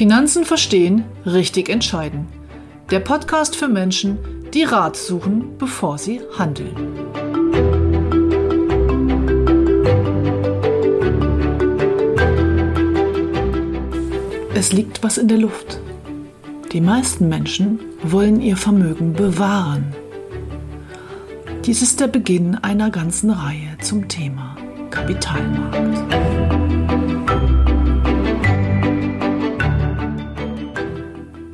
Finanzen verstehen, richtig entscheiden. Der Podcast für Menschen, die Rat suchen, bevor sie handeln. Es liegt was in der Luft. Die meisten Menschen wollen ihr Vermögen bewahren. Dies ist der Beginn einer ganzen Reihe zum Thema Kapitalmarkt.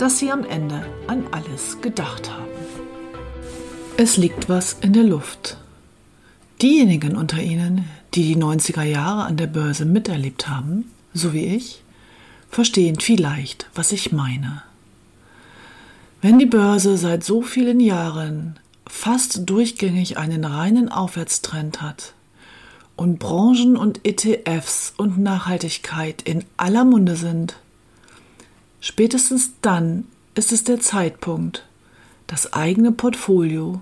dass sie am Ende an alles gedacht haben. Es liegt was in der Luft. Diejenigen unter Ihnen, die die 90er Jahre an der Börse miterlebt haben, so wie ich, verstehen vielleicht, was ich meine. Wenn die Börse seit so vielen Jahren fast durchgängig einen reinen Aufwärtstrend hat und Branchen und ETFs und Nachhaltigkeit in aller Munde sind, Spätestens dann ist es der Zeitpunkt, das eigene Portfolio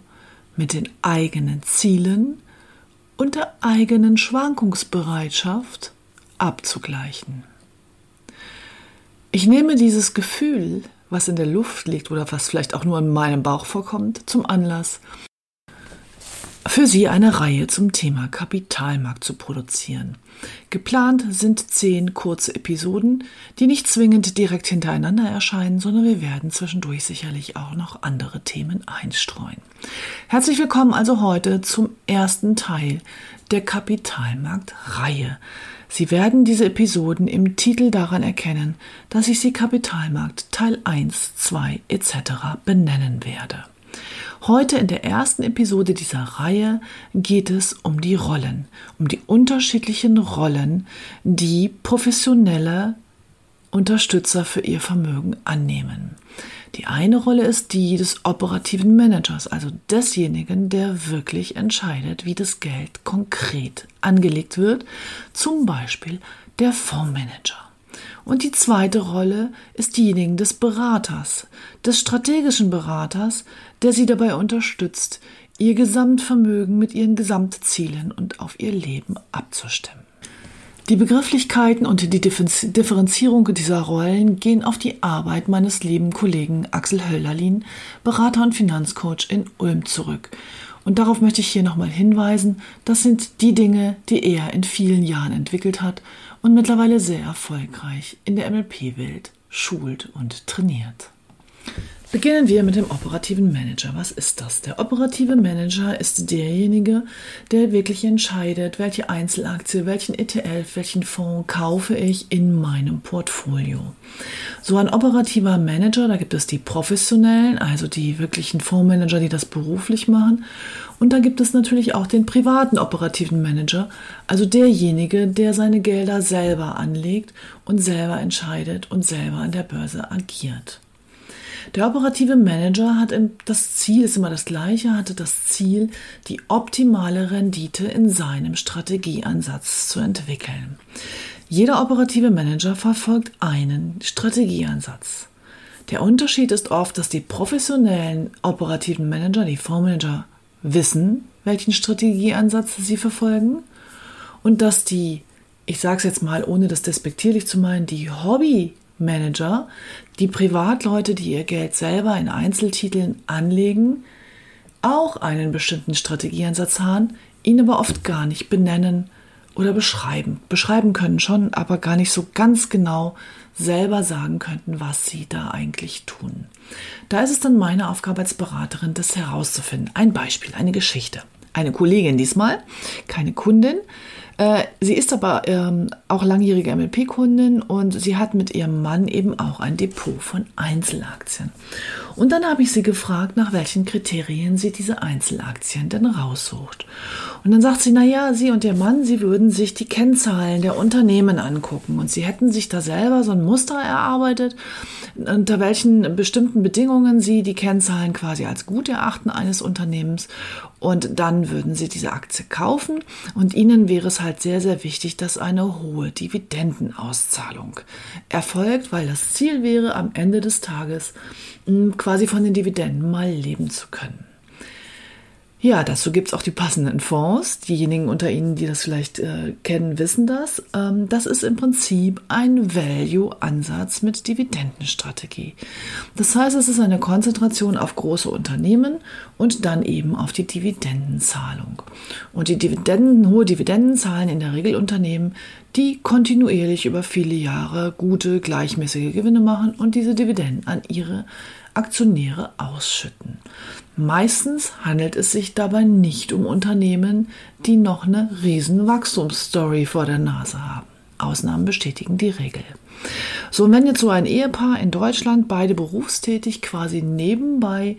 mit den eigenen Zielen und der eigenen Schwankungsbereitschaft abzugleichen. Ich nehme dieses Gefühl, was in der Luft liegt oder was vielleicht auch nur in meinem Bauch vorkommt, zum Anlass, für Sie eine Reihe zum Thema Kapitalmarkt zu produzieren. Geplant sind zehn kurze Episoden, die nicht zwingend direkt hintereinander erscheinen, sondern wir werden zwischendurch sicherlich auch noch andere Themen einstreuen. Herzlich willkommen also heute zum ersten Teil der Kapitalmarktreihe. Sie werden diese Episoden im Titel daran erkennen, dass ich sie Kapitalmarkt Teil 1, 2 etc. benennen werde. Heute in der ersten Episode dieser Reihe geht es um die Rollen, um die unterschiedlichen Rollen, die professionelle Unterstützer für ihr Vermögen annehmen. Die eine Rolle ist die des operativen Managers, also desjenigen, der wirklich entscheidet, wie das Geld konkret angelegt wird, zum Beispiel der Fondsmanager. Und die zweite Rolle ist diejenigen des Beraters, des strategischen Beraters, der sie dabei unterstützt, ihr Gesamtvermögen mit ihren Gesamtzielen und auf ihr Leben abzustimmen. Die Begrifflichkeiten und die Differenzierung dieser Rollen gehen auf die Arbeit meines lieben Kollegen Axel Höllerlin, Berater und Finanzcoach in Ulm zurück. Und darauf möchte ich hier nochmal hinweisen, das sind die Dinge, die er in vielen Jahren entwickelt hat und mittlerweile sehr erfolgreich in der MLP-Welt schult und trainiert. Beginnen wir mit dem operativen Manager. Was ist das? Der operative Manager ist derjenige, der wirklich entscheidet, welche Einzelaktie, welchen ETF, welchen Fonds kaufe ich in meinem Portfolio. So ein operativer Manager, da gibt es die professionellen, also die wirklichen Fondsmanager, die das beruflich machen. Und da gibt es natürlich auch den privaten operativen Manager, also derjenige, der seine Gelder selber anlegt und selber entscheidet und selber an der Börse agiert. Der operative Manager hat das Ziel, ist immer das gleiche, hatte das Ziel, die optimale Rendite in seinem Strategieansatz zu entwickeln. Jeder operative Manager verfolgt einen Strategieansatz. Der Unterschied ist oft, dass die professionellen operativen Manager, die Fondsmanager, wissen, welchen Strategieansatz sie verfolgen und dass die, ich sage es jetzt mal, ohne das despektierlich zu meinen, die Hobby Manager, die Privatleute, die ihr Geld selber in Einzeltiteln anlegen, auch einen bestimmten Strategieansatz haben, ihn aber oft gar nicht benennen oder beschreiben. Beschreiben können schon, aber gar nicht so ganz genau selber sagen könnten, was sie da eigentlich tun. Da ist es dann meine Aufgabe als Beraterin, das herauszufinden. Ein Beispiel, eine Geschichte. Eine Kollegin diesmal, keine Kundin, Äh, sie ist aber ähm, auch langjährige MLP-Kundin und sie hat mit ihrem Mann eben auch ein Depot von Einzelaktien. Und dann habe ich sie gefragt, nach welchen Kriterien sie diese Einzelaktien denn raussucht. Und dann sagt sie, na ja, sie und ihr Mann, sie würden sich die Kennzahlen der Unternehmen angucken und sie hätten sich da selber so ein Muster erarbeitet, unter welchen bestimmten Bedingungen sie die Kennzahlen quasi als gut erachten eines Unternehmens und dann würden sie diese Aktie kaufen und ihnen wäre es halt sehr, sehr wichtig, dass eine hohe Dividendenauszahlung erfolgt, weil das Ziel wäre, am Ende des Tages hm, quasi von den Dividenden mal leben zu können. Ja, dazu gibt's auch die passenden Fonds. Diejenigen unter Ihnen, die das vielleicht äh, kennen, wissen das. Ähm, das ist im Prinzip ein Value-Ansatz mit Dividendenstrategie. Das heißt, es ist eine Konzentration auf große Unternehmen und dann eben auf die Dividendenzahlung. Und die Dividenden, hohe Dividenden zahlen in der Regel Unternehmen, die kontinuierlich über viele Jahre gute, gleichmäßige Gewinne machen und diese Dividenden an ihre Aktionäre ausschütten. Meistens handelt es sich dabei nicht um Unternehmen, die noch eine riesen Wachstumsstory vor der Nase haben. Ausnahmen bestätigen die Regel. So, wenn jetzt so ein Ehepaar in Deutschland, beide berufstätig, quasi nebenbei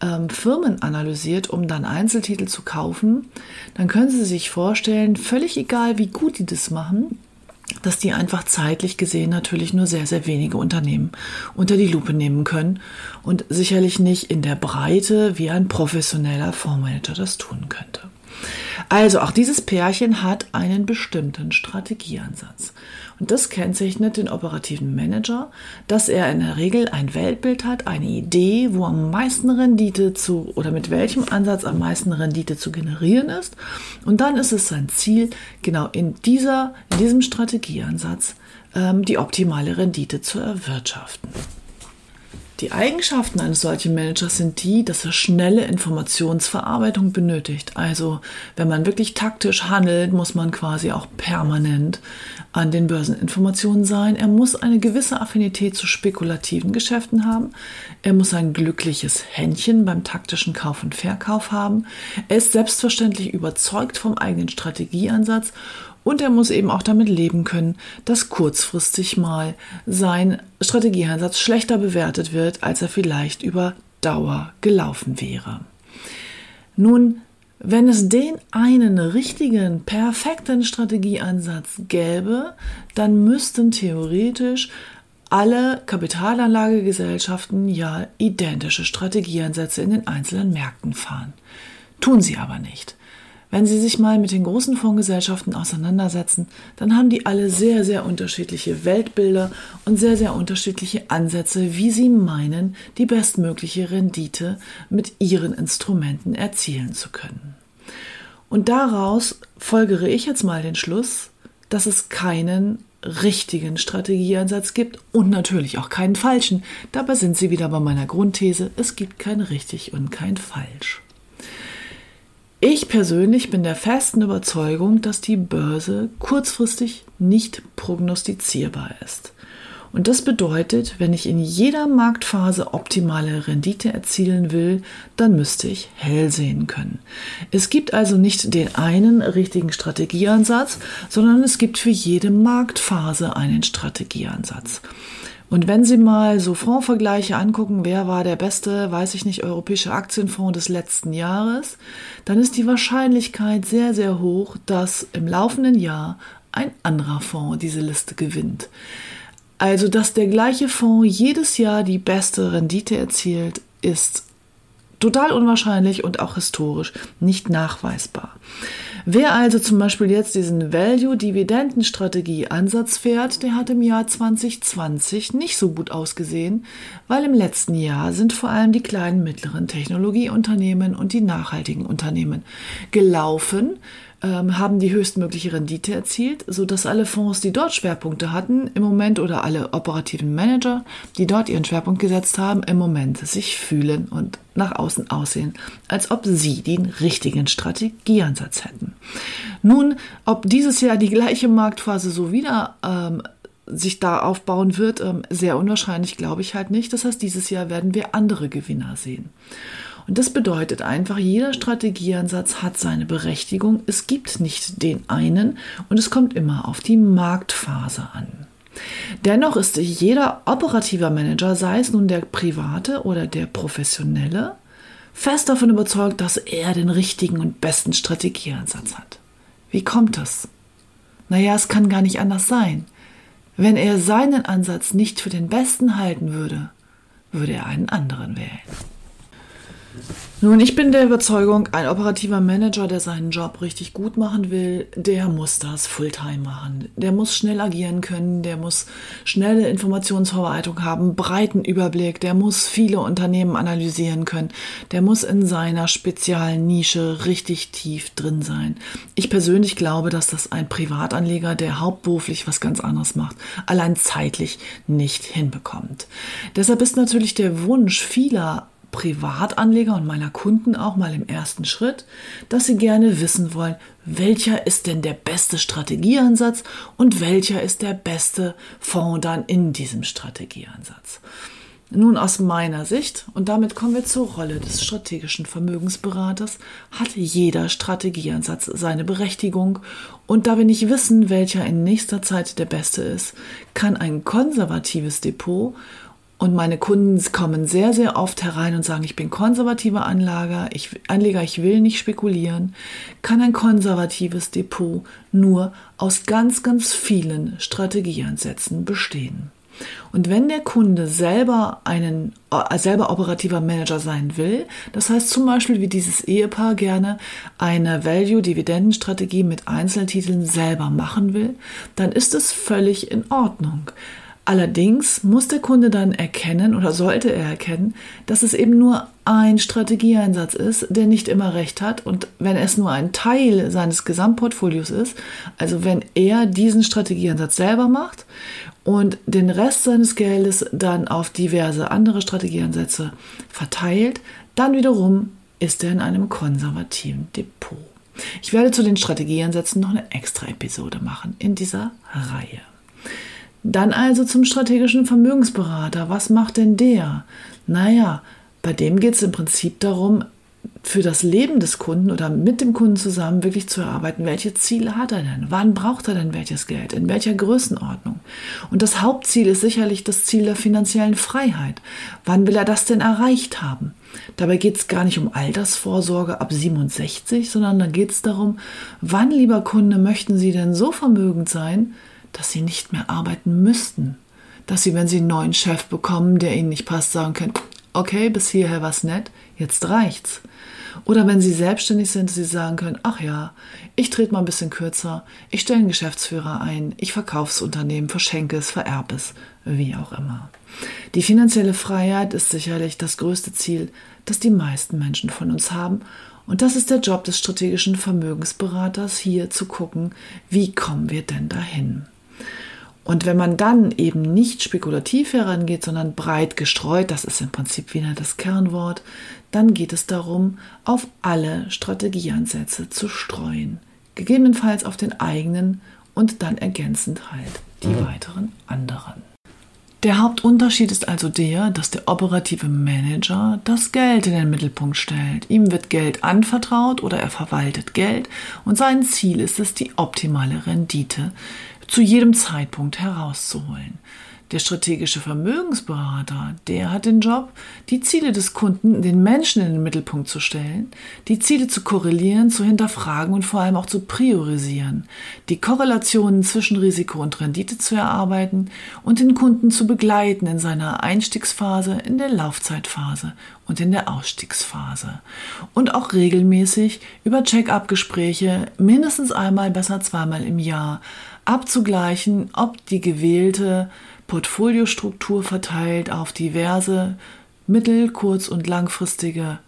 ähm, Firmen analysiert, um dann Einzeltitel zu kaufen, dann können Sie sich vorstellen, völlig egal, wie gut die das machen, dass die einfach zeitlich gesehen natürlich nur sehr, sehr wenige Unternehmen unter die Lupe nehmen können und sicherlich nicht in der Breite, wie ein professioneller Fondsmanager das tun könnte. Also auch dieses Pärchen hat einen bestimmten Strategieansatz. Und das kennzeichnet den operativen Manager, dass er in der Regel ein Weltbild hat, eine Idee, wo am meisten Rendite zu oder mit welchem Ansatz am meisten Rendite zu generieren ist. Und dann ist es sein Ziel, genau in dieser, in diesem Strategieansatz ähm, die optimale Rendite zu erwirtschaften. Die Eigenschaften eines solchen Managers sind die, dass er schnelle Informationsverarbeitung benötigt. Also wenn man wirklich taktisch handelt, muss man quasi auch permanent an den Börseninformationen sein. Er muss eine gewisse Affinität zu spekulativen Geschäften haben. Er muss ein glückliches Händchen beim taktischen Kauf und Verkauf haben. Er ist selbstverständlich überzeugt vom eigenen Strategieansatz und er muss eben auch damit leben können, dass kurzfristig mal sein Strategieeinsatz schlechter bewertet wird, als er vielleicht über Dauer gelaufen wäre. Nun, wenn es den einen richtigen, perfekten Strategieansatz gäbe, dann müssten theoretisch alle Kapitalanlagegesellschaften ja identische Strategieansätze in den einzelnen Märkten fahren. Tun sie aber nicht. Wenn Sie sich mal mit den großen Fondsgesellschaften auseinandersetzen, dann haben die alle sehr, sehr unterschiedliche Weltbilder und sehr, sehr unterschiedliche Ansätze, wie sie meinen, die bestmögliche Rendite mit ihren Instrumenten erzielen zu können. Und daraus folgere ich jetzt mal den Schluss, dass es keinen richtigen Strategieansatz gibt und natürlich auch keinen falschen. Dabei sind Sie wieder bei meiner Grundthese, es gibt kein richtig und kein falsch. Ich persönlich bin der festen Überzeugung, dass die Börse kurzfristig nicht prognostizierbar ist. Und das bedeutet, wenn ich in jeder Marktphase optimale Rendite erzielen will, dann müsste ich hell sehen können. Es gibt also nicht den einen richtigen Strategieansatz, sondern es gibt für jede Marktphase einen Strategieansatz. Und wenn Sie mal so Fondsvergleiche angucken, wer war der beste, weiß ich nicht, europäische Aktienfonds des letzten Jahres, dann ist die Wahrscheinlichkeit sehr, sehr hoch, dass im laufenden Jahr ein anderer Fonds diese Liste gewinnt. Also, dass der gleiche Fonds jedes Jahr die beste Rendite erzielt, ist total unwahrscheinlich und auch historisch nicht nachweisbar. Wer also zum Beispiel jetzt diesen Value-Dividendenstrategie-Ansatz fährt, der hat im Jahr 2020 nicht so gut ausgesehen, weil im letzten Jahr sind vor allem die kleinen mittleren Technologieunternehmen und die nachhaltigen Unternehmen gelaufen, ähm, haben die höchstmögliche Rendite erzielt, sodass alle Fonds, die dort Schwerpunkte hatten, im Moment oder alle operativen Manager, die dort ihren Schwerpunkt gesetzt haben, im Moment sich fühlen und nach außen aussehen, als ob sie den richtigen Strategieansatz hätten. Nun, ob dieses Jahr die gleiche Marktphase so wieder ähm, sich da aufbauen wird, ähm, sehr unwahrscheinlich glaube ich halt nicht. Das heißt, dieses Jahr werden wir andere Gewinner sehen. Und das bedeutet einfach, jeder Strategieansatz hat seine Berechtigung. Es gibt nicht den einen und es kommt immer auf die Marktphase an. Dennoch ist jeder operative Manager, sei es nun der private oder der professionelle, fest davon überzeugt, dass er den richtigen und besten Strategieansatz hat. Wie kommt das? Naja, es kann gar nicht anders sein. Wenn er seinen Ansatz nicht für den besten halten würde, würde er einen anderen wählen. Nun, ich bin der Überzeugung, ein operativer Manager, der seinen Job richtig gut machen will, der muss das Fulltime machen. Der muss schnell agieren können, der muss schnelle Informationsverwaltung haben, breiten Überblick, der muss viele Unternehmen analysieren können, der muss in seiner speziellen Nische richtig tief drin sein. Ich persönlich glaube, dass das ein Privatanleger, der hauptberuflich was ganz anderes macht, allein zeitlich nicht hinbekommt. Deshalb ist natürlich der Wunsch vieler Privatanleger und meiner Kunden auch mal im ersten Schritt, dass sie gerne wissen wollen, welcher ist denn der beste Strategieansatz und welcher ist der beste Fonds dann in diesem Strategieansatz. Nun aus meiner Sicht, und damit kommen wir zur Rolle des strategischen Vermögensberaters, hat jeder Strategieansatz seine Berechtigung und da wir nicht wissen, welcher in nächster Zeit der beste ist, kann ein konservatives Depot und meine Kunden kommen sehr, sehr oft herein und sagen, ich bin konservativer Anleger, ich, Anleger, ich will nicht spekulieren. Kann ein konservatives Depot nur aus ganz, ganz vielen Strategieansätzen bestehen. Und wenn der Kunde selber einen äh, selber operativer Manager sein will, das heißt zum Beispiel wie dieses Ehepaar gerne eine Value-Dividendenstrategie mit Einzeltiteln selber machen will, dann ist es völlig in Ordnung. Allerdings muss der Kunde dann erkennen oder sollte er erkennen, dass es eben nur ein Strategieeinsatz ist, der nicht immer recht hat. Und wenn es nur ein Teil seines Gesamtportfolios ist, also wenn er diesen Strategieeinsatz selber macht und den Rest seines Geldes dann auf diverse andere Strategieansätze verteilt, dann wiederum ist er in einem konservativen Depot. Ich werde zu den Strategieansätzen noch eine extra Episode machen in dieser Reihe. Dann also zum strategischen Vermögensberater. Was macht denn der? Naja, bei dem geht es im Prinzip darum, für das Leben des Kunden oder mit dem Kunden zusammen wirklich zu erarbeiten, welche Ziele hat er denn? Wann braucht er denn welches Geld? In welcher Größenordnung? Und das Hauptziel ist sicherlich das Ziel der finanziellen Freiheit. Wann will er das denn erreicht haben? Dabei geht es gar nicht um Altersvorsorge ab 67, sondern da geht es darum, wann, lieber Kunde, möchten Sie denn so vermögend sein, dass sie nicht mehr arbeiten müssten. Dass sie, wenn sie einen neuen Chef bekommen, der ihnen nicht passt, sagen können, okay, bis hierher war's nett, jetzt reicht's. Oder wenn sie selbstständig sind, sie sagen können, ach ja, ich trete mal ein bisschen kürzer, ich stelle einen Geschäftsführer ein, ich verkaufe das Unternehmen, verschenke es, vererbe es, wie auch immer. Die finanzielle Freiheit ist sicherlich das größte Ziel, das die meisten Menschen von uns haben. Und das ist der Job des strategischen Vermögensberaters, hier zu gucken, wie kommen wir denn dahin. Und wenn man dann eben nicht spekulativ herangeht, sondern breit gestreut, das ist im Prinzip wieder das Kernwort, dann geht es darum, auf alle Strategieansätze zu streuen. Gegebenenfalls auf den eigenen und dann ergänzend halt die mhm. weiteren anderen. Der Hauptunterschied ist also der, dass der operative Manager das Geld in den Mittelpunkt stellt. Ihm wird Geld anvertraut oder er verwaltet Geld und sein Ziel ist es, die optimale Rendite zu jedem Zeitpunkt herauszuholen. Der strategische Vermögensberater, der hat den Job, die Ziele des Kunden, den Menschen in den Mittelpunkt zu stellen, die Ziele zu korrelieren, zu hinterfragen und vor allem auch zu priorisieren, die Korrelationen zwischen Risiko und Rendite zu erarbeiten und den Kunden zu begleiten in seiner Einstiegsphase, in der Laufzeitphase und in der Ausstiegsphase. Und auch regelmäßig über Check-up-Gespräche, mindestens einmal, besser zweimal im Jahr, abzugleichen, ob die gewählte Portfoliostruktur verteilt auf diverse mittel-, kurz- und langfristige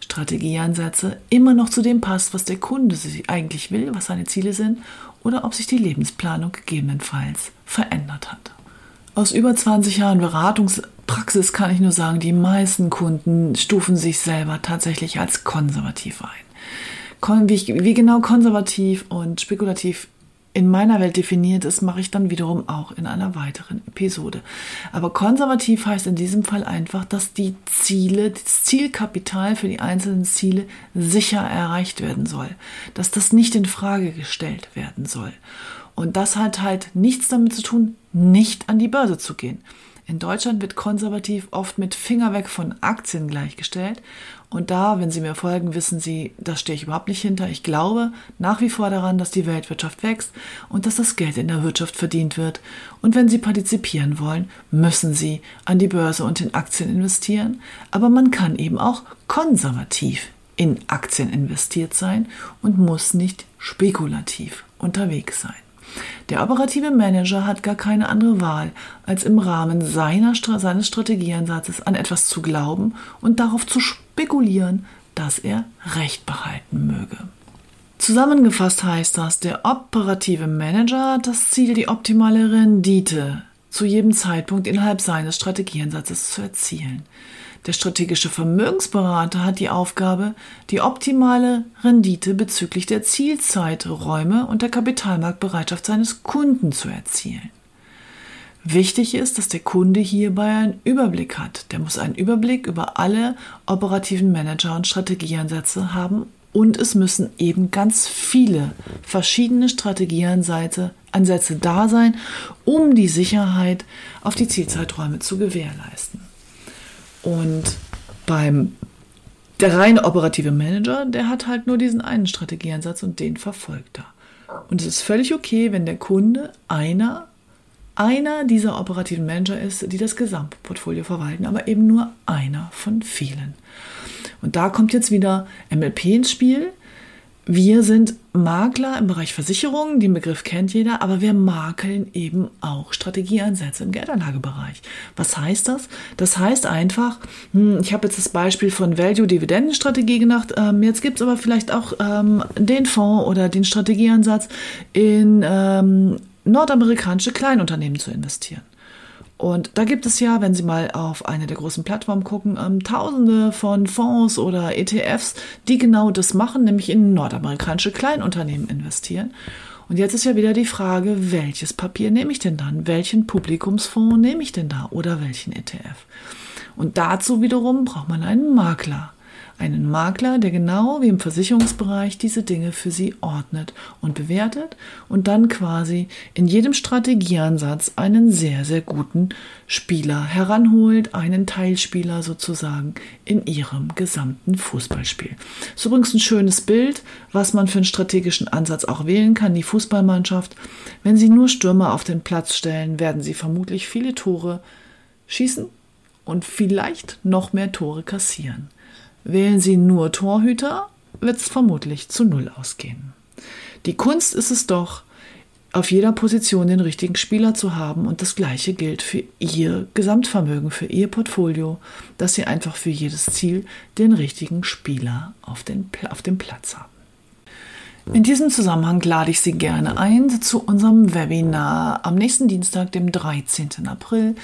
Strategieansätze immer noch zu dem passt, was der Kunde sich eigentlich will, was seine Ziele sind oder ob sich die Lebensplanung gegebenenfalls verändert hat. Aus über 20 Jahren Beratungspraxis kann ich nur sagen, die meisten Kunden stufen sich selber tatsächlich als konservativ ein. Wie, genau konservativ und spekulativ in meiner Welt definiert ist, mache ich dann wiederum auch in einer weiteren Episode. Aber konservativ heißt in diesem Fall einfach, dass die Ziele, das Zielkapital für die einzelnen Ziele sicher erreicht werden soll, dass das nicht in Frage gestellt werden soll. Und das hat halt nichts damit zu tun, nicht an die Börse zu gehen. In Deutschland wird konservativ oft mit Finger weg von Aktien gleichgestellt. Und da, wenn Sie mir folgen, wissen Sie, da stehe ich überhaupt nicht hinter. Ich glaube nach wie vor daran, dass die Weltwirtschaft wächst und dass das Geld in der Wirtschaft verdient wird. Und wenn Sie partizipieren wollen, müssen Sie an die Börse und in Aktien investieren. Aber man kann eben auch konservativ in Aktien investiert sein und muss nicht spekulativ unterwegs sein. Der operative Manager hat gar keine andere Wahl, als im Rahmen seiner, seines Strategieansatzes an etwas zu glauben und darauf zu spekulieren, dass er Recht behalten möge. Zusammengefasst heißt das, der operative Manager hat das Ziel, die optimale Rendite zu jedem Zeitpunkt innerhalb seines Strategieansatzes zu erzielen. Der strategische Vermögensberater hat die Aufgabe, die optimale Rendite bezüglich der Zielzeiträume und der Kapitalmarktbereitschaft seines Kunden zu erzielen. Wichtig ist, dass der Kunde hierbei einen Überblick hat. Der muss einen Überblick über alle operativen Manager und Strategieansätze haben und es müssen eben ganz viele verschiedene Strategieansätze Ansätze da sein, um die Sicherheit auf die Zielzeiträume zu gewährleisten. Und beim der reine operative Manager, der hat halt nur diesen einen Strategieansatz und den verfolgt er. Und es ist völlig okay, wenn der Kunde einer, einer dieser operativen Manager ist, die das Gesamtportfolio verwalten, aber eben nur einer von vielen. Und da kommt jetzt wieder MLP ins Spiel. Wir sind Makler im Bereich Versicherungen, den Begriff kennt jeder, aber wir makeln eben auch Strategieansätze im Geldanlagebereich. Was heißt das? Das heißt einfach, hm, ich habe jetzt das Beispiel von Value-Dividendenstrategie gemacht, ähm, jetzt gibt es aber vielleicht auch ähm, den Fonds oder den Strategieansatz in ähm, nordamerikanische Kleinunternehmen zu investieren. Und da gibt es ja, wenn Sie mal auf eine der großen Plattformen gucken, ähm, tausende von Fonds oder ETFs, die genau das machen, nämlich in nordamerikanische Kleinunternehmen investieren. Und jetzt ist ja wieder die Frage, welches Papier nehme ich denn dann? Welchen Publikumsfonds nehme ich denn da oder welchen ETF? Und dazu wiederum braucht man einen Makler einen Makler, der genau wie im Versicherungsbereich diese Dinge für Sie ordnet und bewertet und dann quasi in jedem Strategieansatz einen sehr, sehr guten Spieler heranholt, einen Teilspieler sozusagen in Ihrem gesamten Fußballspiel. Das ist übrigens ein schönes Bild, was man für einen strategischen Ansatz auch wählen kann, die Fußballmannschaft. Wenn Sie nur Stürmer auf den Platz stellen, werden Sie vermutlich viele Tore schießen und vielleicht noch mehr Tore kassieren. Wählen Sie nur Torhüter, wird es vermutlich zu Null ausgehen. Die Kunst ist es doch, auf jeder Position den richtigen Spieler zu haben und das gleiche gilt für Ihr Gesamtvermögen, für Ihr Portfolio, dass Sie einfach für jedes Ziel den richtigen Spieler auf, den, auf dem Platz haben. In diesem Zusammenhang lade ich Sie gerne ein zu unserem Webinar am nächsten Dienstag, dem 13. April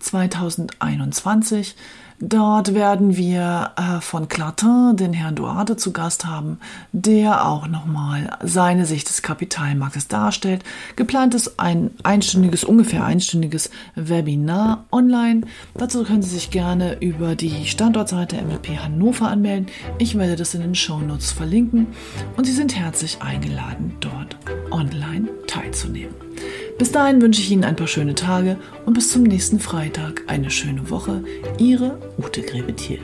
2021. Dort werden wir äh, von Clatin den Herrn Duarte zu Gast haben, der auch nochmal seine Sicht des Kapitalmarktes darstellt. Geplant ist ein einstündiges, ungefähr einstündiges Webinar online. Dazu können Sie sich gerne über die Standortseite MLP Hannover anmelden. Ich werde das in den Shownotes verlinken und Sie sind herzlich eingeladen, dort online teilzunehmen. Bis dahin wünsche ich Ihnen ein paar schöne Tage und bis zum nächsten Freitag eine schöne Woche. Ihre Ute Grebethiel.